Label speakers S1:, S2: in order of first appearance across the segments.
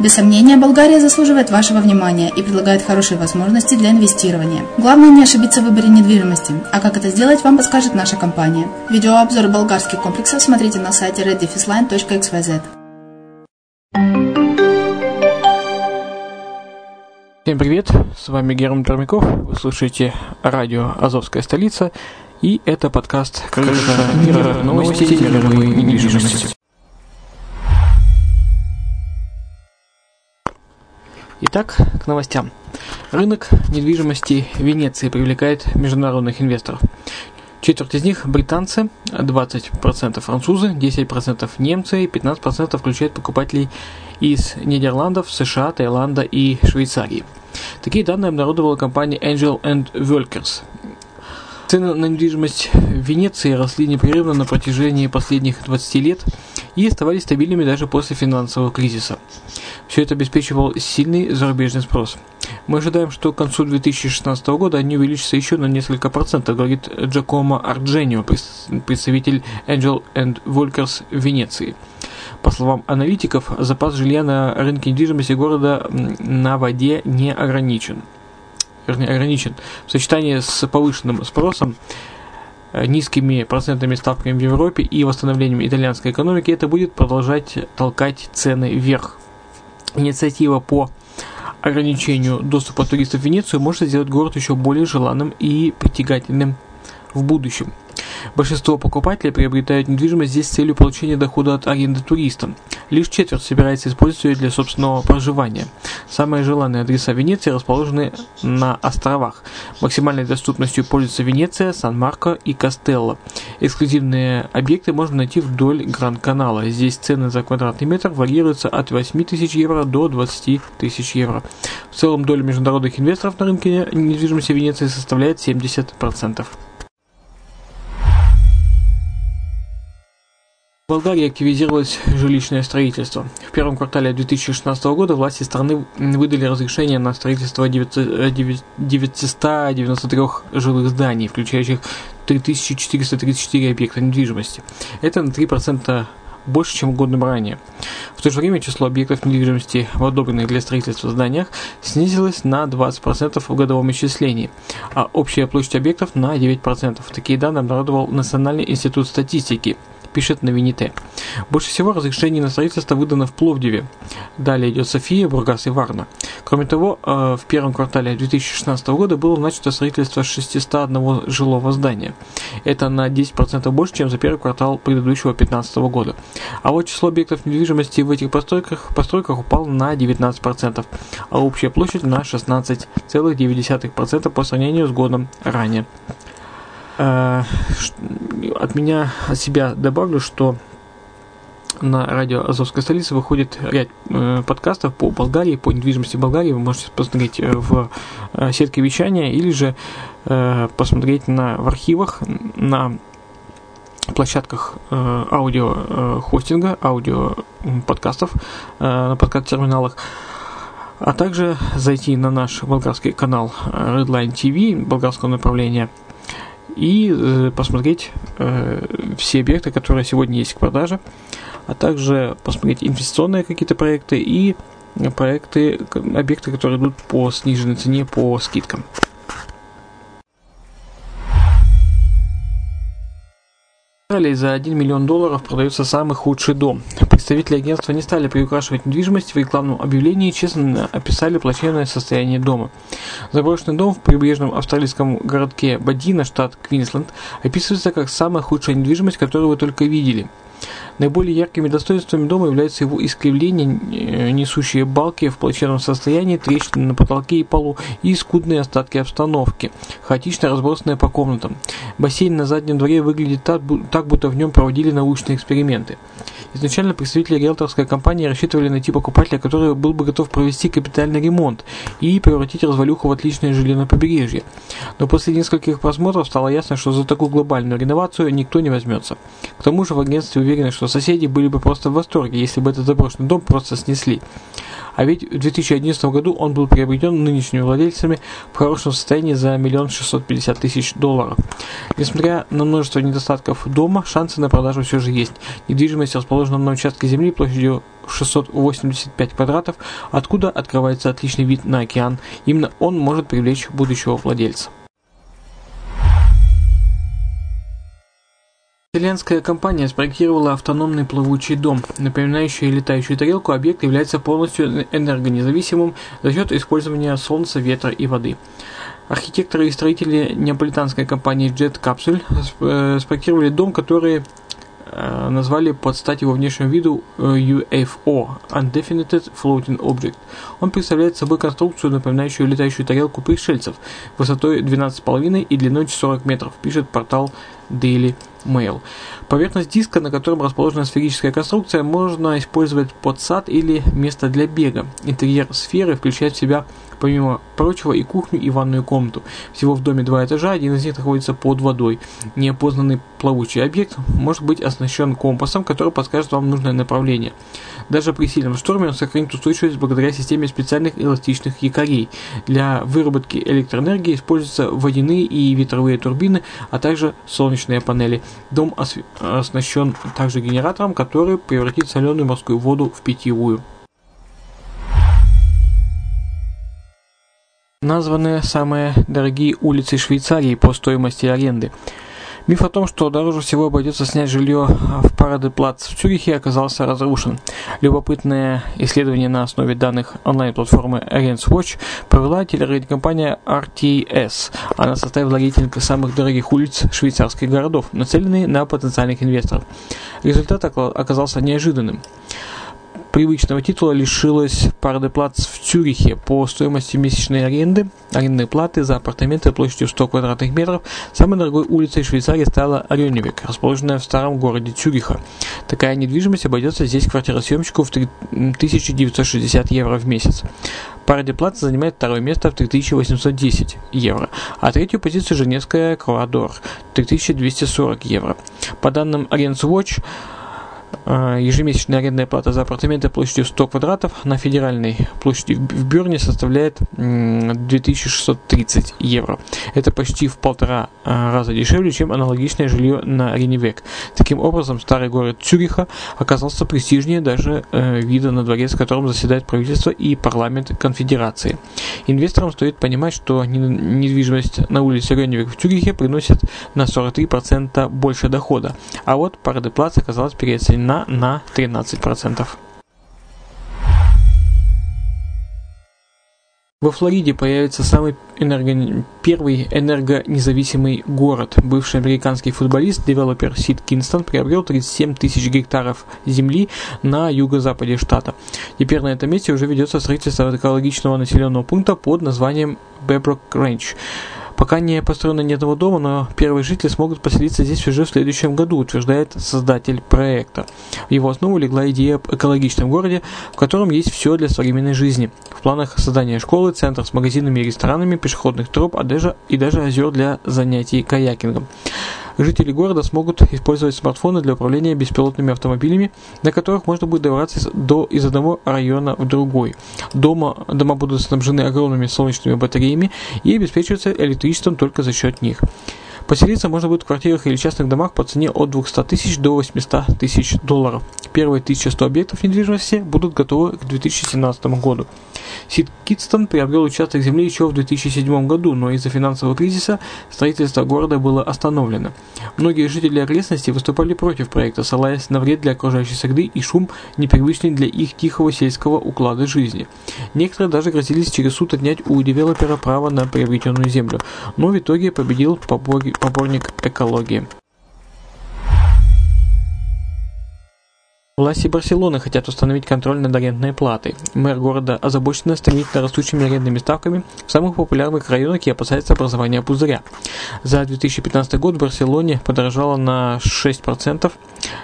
S1: Без сомнения, Болгария заслуживает вашего внимания и предлагает хорошие возможности для инвестирования. Главное не ошибиться в выборе недвижимости, а как это сделать, вам подскажет наша компания. Видеообзор болгарских комплексов смотрите на сайте reddefisline.xyz.
S2: Всем привет, с вами Герман Пермяков, вы слушаете радио «Азовская столица» и это подкаст «Крыша мира. Новости недвижимости». Итак, к новостям. Рынок недвижимости Венеции привлекает международных инвесторов. Четверть из них британцы, 20% французы, 10% немцы и 15% включает покупателей из Нидерландов, США, Таиланда и Швейцарии. Такие данные обнародовала компания Angel and Workers. Цены на недвижимость в Венеции росли непрерывно на протяжении последних 20 лет и оставались стабильными даже после финансового кризиса. Все это обеспечивал сильный зарубежный спрос. Мы ожидаем, что к концу 2016 года они увеличатся еще на несколько процентов, говорит Джакомо Ардженио, представитель Angel and Volkers Венеции. По словам аналитиков, запас жилья на рынке недвижимости города на воде не ограничен вернее, ограничен в сочетании с повышенным спросом, э, низкими процентными ставками в Европе и восстановлением итальянской экономики, это будет продолжать толкать цены вверх. Инициатива по ограничению доступа туристов в Венецию может сделать город еще более желанным и притягательным в будущем. Большинство покупателей приобретают недвижимость здесь с целью получения дохода от аренды туристам. Лишь четверть собирается использовать ее для собственного проживания. Самые желанные адреса Венеции расположены на островах. Максимальной доступностью пользуются Венеция, Сан-Марко и Кастелло. Эксклюзивные объекты можно найти вдоль Гранд-канала. Здесь цены за квадратный метр варьируются от 8 тысяч евро до 20 тысяч евро. В целом доля международных инвесторов на рынке недвижимости Венеции составляет 70%. Болгарии активизировалось жилищное строительство. В первом квартале 2016 года власти страны выдали разрешение на строительство 993 жилых зданий, включающих 3434 объекта недвижимости. Это на 3% больше, чем годом ранее. В то же время число объектов недвижимости в одобренных для строительства зданиях снизилось на 20% в годовом исчислении, а общая площадь объектов на 9%. Такие данные обнародовал Национальный институт статистики – пишет на. Больше всего разрешений на строительство выдано в Пловдиве. Далее идет София, Бургас и Варна. Кроме того, э, в первом квартале 2016 года было начато строительство 601 жилого здания. Это на 10% больше, чем за первый квартал предыдущего 2015 года. А вот число объектов недвижимости в этих постройках, постройках упало на 19%, а общая площадь на 16,9% по сравнению с годом ранее. Э, от меня, от себя добавлю, что на радио Азовской столицы выходит ряд э, подкастов по Болгарии, по недвижимости Болгарии. Вы можете посмотреть э, в э, сетке вещания или же э, посмотреть на, в архивах на площадках э, аудио э, хостинга, аудио подкастов, э, на подкаст-терминалах а также зайти на наш болгарский канал Redline TV болгарского направления – и э, посмотреть э, все объекты, которые сегодня есть к продаже, а также посмотреть инвестиционные какие-то проекты и проекты, объекты, которые идут по сниженной цене, по скидкам. Австралии за 1 миллион долларов продается самый худший дом. Представители агентства не стали приукрашивать недвижимость в рекламном объявлении и честно описали плачевное состояние дома. Заброшенный дом в прибрежном австралийском городке Бадина, штат Квинсленд, описывается как самая худшая недвижимость, которую вы только видели – Наиболее яркими достоинствами дома являются его искривление, э, несущие балки в плачевном состоянии, трещины на потолке и полу и скудные остатки обстановки, хаотично разбросанные по комнатам. Бассейн на заднем дворе выглядит так, так будто в нем проводили научные эксперименты. Изначально представители риэлторской компании рассчитывали найти покупателя, который был бы готов провести капитальный ремонт и превратить развалюху в отличное жилье на побережье. Но после нескольких просмотров стало ясно, что за такую глобальную реновацию никто не возьмется. К тому же в агентстве уверены, что соседи были бы просто в восторге, если бы этот заброшенный дом просто снесли. А ведь в 2011 году он был приобретен нынешними владельцами в хорошем состоянии за миллион шестьсот пятьдесят тысяч долларов. Несмотря на множество недостатков дома, шансы на продажу все же есть. Недвижимость расположена на участке земли площадью 685 квадратов, откуда открывается отличный вид на океан. Именно он может привлечь будущего владельца. Итальянская компания спроектировала автономный плавучий дом. Напоминающий летающую тарелку, объект является полностью энергонезависимым за счет использования солнца, ветра и воды. Архитекторы и строители неаполитанской компании Jet Capsule э, спроектировали дом, который э, назвали под стать его внешнему виду э, UFO – Undefined Floating Object. Он представляет собой конструкцию, напоминающую летающую тарелку пришельцев, высотой 12,5 и длиной 40 метров, пишет портал Daily Mail. Поверхность диска, на котором расположена сферическая конструкция, можно использовать под сад или место для бега. Интерьер сферы включает в себя, помимо прочего, и кухню, и ванную комнату. Всего в доме два этажа, один из них находится под водой. Неопознанный плавучий объект может быть оснащен компасом, который подскажет вам нужное направление. Даже при сильном шторме он сохранит устойчивость благодаря системе специальных эластичных якорей. Для выработки электроэнергии используются водяные и ветровые турбины, а также солнечные панели. Дом оснащен также генератором, который превратит соленую морскую воду в питьевую. Названы самые дорогие улицы Швейцарии по стоимости аренды. Миф о том, что дороже всего обойдется снять жилье в Парадеплац в Цюрихе, оказался разрушен. Любопытное исследование на основе данных онлайн-платформы RentWatch провела телерадиокомпания RTS. Она составила рейтинг самых дорогих улиц швейцарских городов, нацеленный на потенциальных инвесторов. Результат оказался неожиданным привычного титула лишилась Парадеплац в Цюрихе по стоимости месячной аренды, арендной платы за апартаменты площадью 100 квадратных метров. Самой дорогой улицей Швейцарии стала Рёневик, расположенная в старом городе Цюриха. Такая недвижимость обойдется здесь квартиросъемщику в 3960 евро в месяц. Парадеплац занимает второе место в 3810 евро, а третью позицию Женевская Круадор 3240 евро. По данным Arens Watch, ежемесячная арендная плата за апартаменты площадью 100 квадратов на федеральной площади в Бюрне составляет 2630 евро. Это почти в полтора а, раза дешевле, чем аналогичное жилье на Реневек. Таким образом, старый город Цюриха оказался престижнее даже э, вида на дворец, в котором заседает правительство и парламент конфедерации. Инвесторам стоит понимать, что недвижимость на улице Реневек в Цюрихе приносит на 43% больше дохода, а вот Парадеплац оказалась переоценена цена на 13%. Во Флориде появится самый энерго... первый энергонезависимый город. Бывший американский футболист, девелопер Сид Кинстон приобрел 37 тысяч гектаров земли на юго-западе штата. Теперь на этом месте уже ведется строительство экологичного населенного пункта под названием Беброк Рэнч. Пока не построено ни одного дома, но первые жители смогут поселиться здесь уже в следующем году, утверждает создатель проекта. В его основу легла идея об экологичном городе, в котором есть все для современной жизни. В планах создания школы, центр с магазинами и ресторанами, пешеходных троп, а даже, и даже озер для занятий каякингом. Жители города смогут использовать смартфоны для управления беспилотными автомобилями, на которых можно будет добраться до, из одного района в другой. Дома, дома будут снабжены огромными солнечными батареями и обеспечиваться электричеством только за счет них. Поселиться можно будет в квартирах или частных домах по цене от 200 тысяч до 800 тысяч долларов. Первые 1100 объектов недвижимости будут готовы к 2017 году. Сид Китстон приобрел участок земли еще в 2007 году, но из-за финансового кризиса строительство города было остановлено. Многие жители окрестностей выступали против проекта, ссылаясь на вред для окружающей среды и шум, непривычный для их тихого сельского уклада жизни. Некоторые даже грозились через суд отнять у девелопера право на приобретенную землю, но в итоге победил поборник экологии. Власти Барселоны хотят установить контроль над арендной платой. Мэр города озабочена стремительно растущими арендными ставками в самых популярных районах и опасается образования пузыря. За 2015 год в Барселоне подорожала на 6%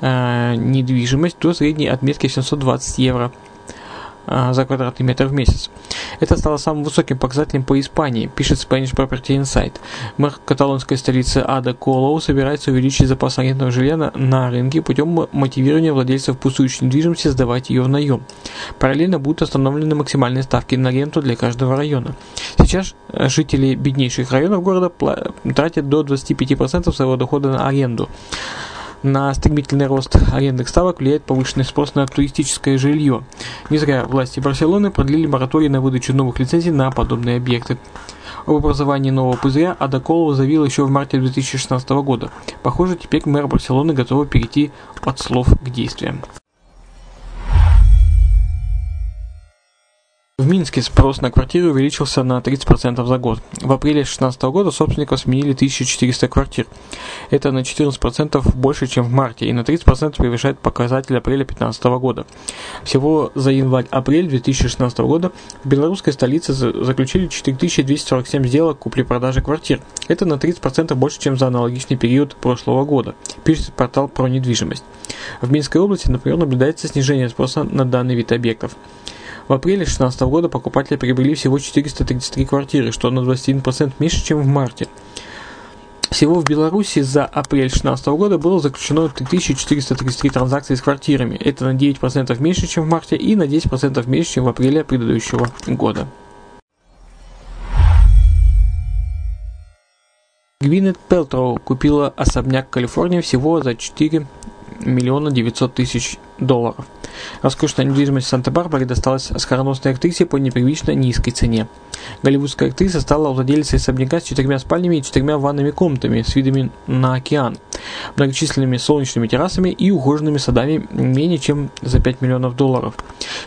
S2: э, недвижимость до средней отметки 720 евро за квадратный метр в месяц. Это стало самым высоким показателем по Испании, пишет Spanish Property Insight. Мэр каталонской столицы Ада Колоу собирается увеличить запас арендного жилья на, на рынке путем мотивирования владельцев пустующей недвижимости сдавать ее в наем. Параллельно будут установлены максимальные ставки на аренду для каждого района. Сейчас э, жители беднейших районов города тратят до 25% своего дохода на аренду. На стремительный рост арендных ставок влияет повышенный спрос на туристическое жилье. Не зря власти Барселоны продлили мораторий на выдачу новых лицензий на подобные объекты. Об образовании нового пузыря Ада Колова заявила еще в марте 2016 года. Похоже, теперь мэр Барселоны готова перейти от слов к действиям. В Минске спрос на квартиры увеличился на 30% за год. В апреле 2016 года собственников сменили 1400 квартир. Это на 14% больше, чем в марте, и на 30% превышает показатель апреля 2015 года. Всего за январь-апрель 2016 года в белорусской столице заключили 4247 сделок купли-продажи квартир. Это на 30% больше, чем за аналогичный период прошлого года, пишет портал про недвижимость. В Минской области, например, наблюдается снижение спроса на данный вид объектов. В апреле 2016 года покупатели приобрели всего 433 квартиры, что на 21% меньше, чем в марте. Всего в Беларуси за апрель 2016 года было заключено 3433 транзакции с квартирами. Это на 9% меньше, чем в марте и на 10% меньше, чем в апреле предыдущего года. Гвинет Пелтроу купила особняк в Калифорнии всего за 4 миллиона 900 тысяч долларов. Роскошная недвижимость в Санта-Барбаре досталась скороносной актрисе по непривычно низкой цене. Голливудская актриса стала владелицей особняка с четырьмя спальнями и четырьмя ванными комнатами с видами на океан, многочисленными солнечными террасами и ухоженными садами менее чем за 5 миллионов долларов.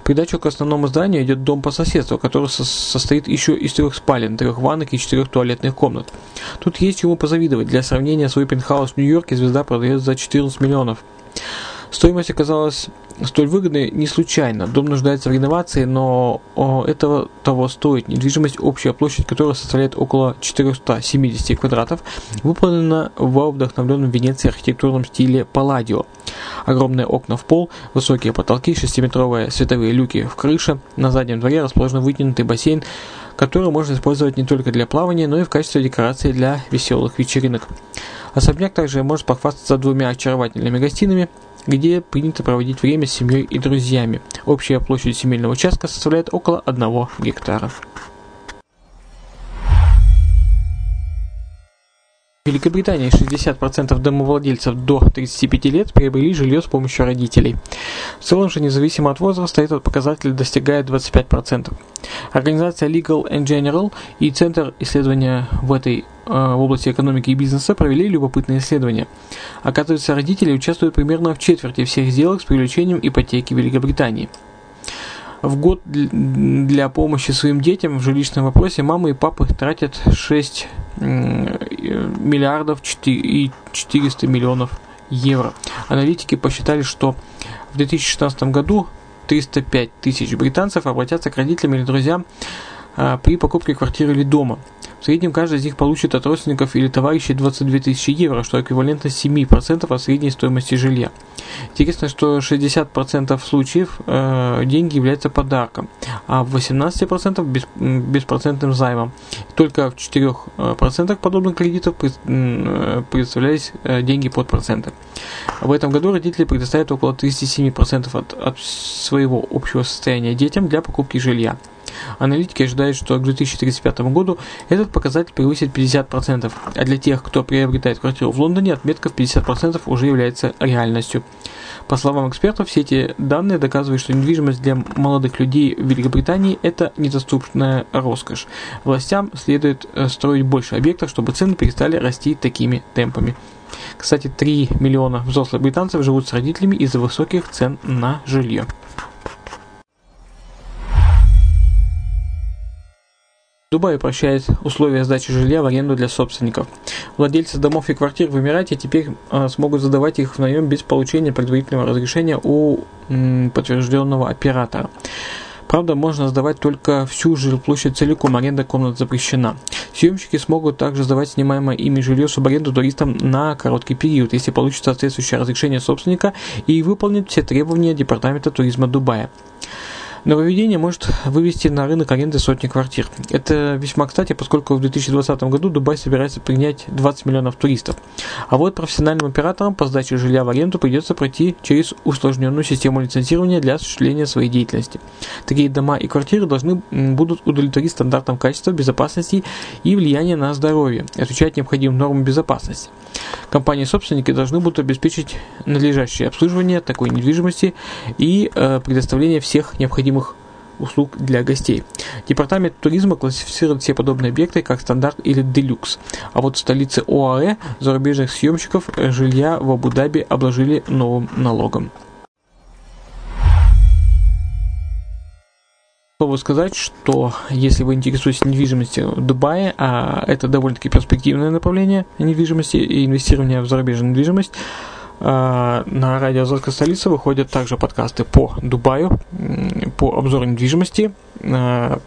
S2: В придачу к основному зданию идет дом по соседству, который со состоит еще из трех спален, трех ванных и четырех туалетных комнат. Тут есть чему позавидовать. Для сравнения, свой пентхаус в Нью-Йорке звезда продает за 14 миллионов. Стоимость оказалась столь выгодной не случайно. Дом нуждается в реновации, но этого того стоит. Недвижимость, общая площадь которой составляет около 470 квадратов, выполнена в вдохновленном Венеции архитектурном стиле Палладио. Огромные окна в пол, высокие потолки, 6-метровые световые люки в крыше. На заднем дворе расположен вытянутый бассейн, который можно использовать не только для плавания, но и в качестве декорации для веселых вечеринок. Особняк также может похвастаться двумя очаровательными гостиными, где принято проводить время с семьей и друзьями. Общая площадь земельного участка составляет около 1 гектара. Великобритании 60% домовладельцев до 35 лет приобрели жилье с помощью родителей. В целом же, независимо от возраста, этот показатель достигает 25%. Организация Legal and General и Центр исследования в этой э, в области экономики и бизнеса провели любопытное исследование. Оказывается, родители участвуют примерно в четверти всех сделок с привлечением ипотеки Великобритании. В год для помощи своим детям в жилищном вопросе мамы и папы тратят 6 миллиардов и 400 миллионов евро. Аналитики посчитали, что в 2016 году 305 тысяч британцев обратятся к родителям или друзьям а, при покупке квартиры или дома. В среднем каждый из них получит от родственников или товарищей 22 тысячи евро, что эквивалентно 7% от средней стоимости жилья. Интересно, что 60% случаев э, деньги являются подарком, а в 18% без, беспроцентным займом. Только в 4% подобных кредитов э, представлялись э, деньги под проценты. В этом году родители предоставят около 37% от, от своего общего состояния детям для покупки жилья. Аналитики ожидают, что к 2035 году этот показатель превысит 50%, а для тех, кто приобретает квартиру в Лондоне, отметка в 50% уже является реальностью. По словам экспертов, все эти данные доказывают, что недвижимость для молодых людей в Великобритании – это недоступная роскошь. Властям следует э, строить больше объектов, чтобы цены перестали расти такими темпами. Кстати, 3 миллиона взрослых британцев живут с родителями из-за высоких цен на жилье. Дубай упрощает условия сдачи жилья в аренду для собственников. Владельцы домов и квартир в Эмирате теперь э, смогут задавать их в наем без получения предварительного разрешения у подтвержденного оператора. Правда, можно сдавать только всю жилплощадь целиком, аренда комнат запрещена. Съемщики смогут также сдавать снимаемое ими жилье в субаренду туристам на короткий период, если получат соответствующее разрешение собственника и выполнят все требования Департамента туризма Дубая. Нововведение может вывести на рынок аренды сотни квартир. Это весьма кстати, поскольку в 2020 году Дубай собирается принять 20 миллионов туристов. А вот профессиональным операторам по сдаче жилья в аренду придется пройти через усложненную систему лицензирования для осуществления своей деятельности. Такие дома и квартиры должны будут удовлетворить стандартам качества, безопасности и влияния на здоровье, отвечать необходимым нормам безопасности. Компании-собственники должны будут обеспечить надлежащее обслуживание такой недвижимости и э, предоставление всех необходимых услуг для гостей. Департамент туризма классифицирует все подобные объекты как стандарт или делюкс. А вот в столице ОАЭ зарубежных съемщиков жилья в Абу-Даби обложили новым налогом. Бы сказать, что если вы интересуетесь недвижимостью в Дубае, а это довольно-таки перспективное направление недвижимости и инвестирования в зарубежную недвижимость, на радио «Азовская столица» выходят также подкасты по Дубаю, по обзору недвижимости, а,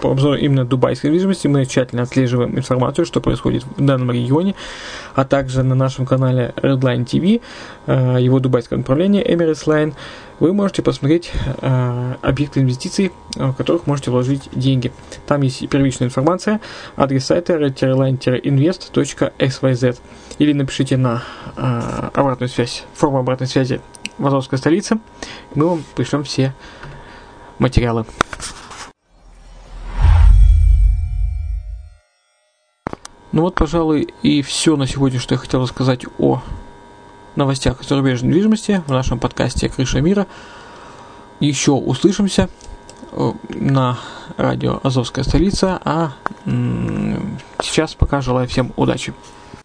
S2: по обзору именно дубайской недвижимости. Мы тщательно отслеживаем информацию, что происходит в данном регионе, а также на нашем канале Redline TV, а, его дубайское направление Emirates Line – вы можете посмотреть э, объекты инвестиций, в которых можете вложить деньги. Там есть первичная информация, адрес сайта redline-invest.xyz или напишите на э, обратную связь, форму обратной связи в Азовской столице, мы вам пришлем все материалы. Ну вот, пожалуй, и все на сегодня, что я хотел рассказать о новостях зарубежной недвижимости в нашем подкасте «Крыша мира». Еще услышимся э, на радио «Азовская столица», а сейчас пока желаю всем удачи.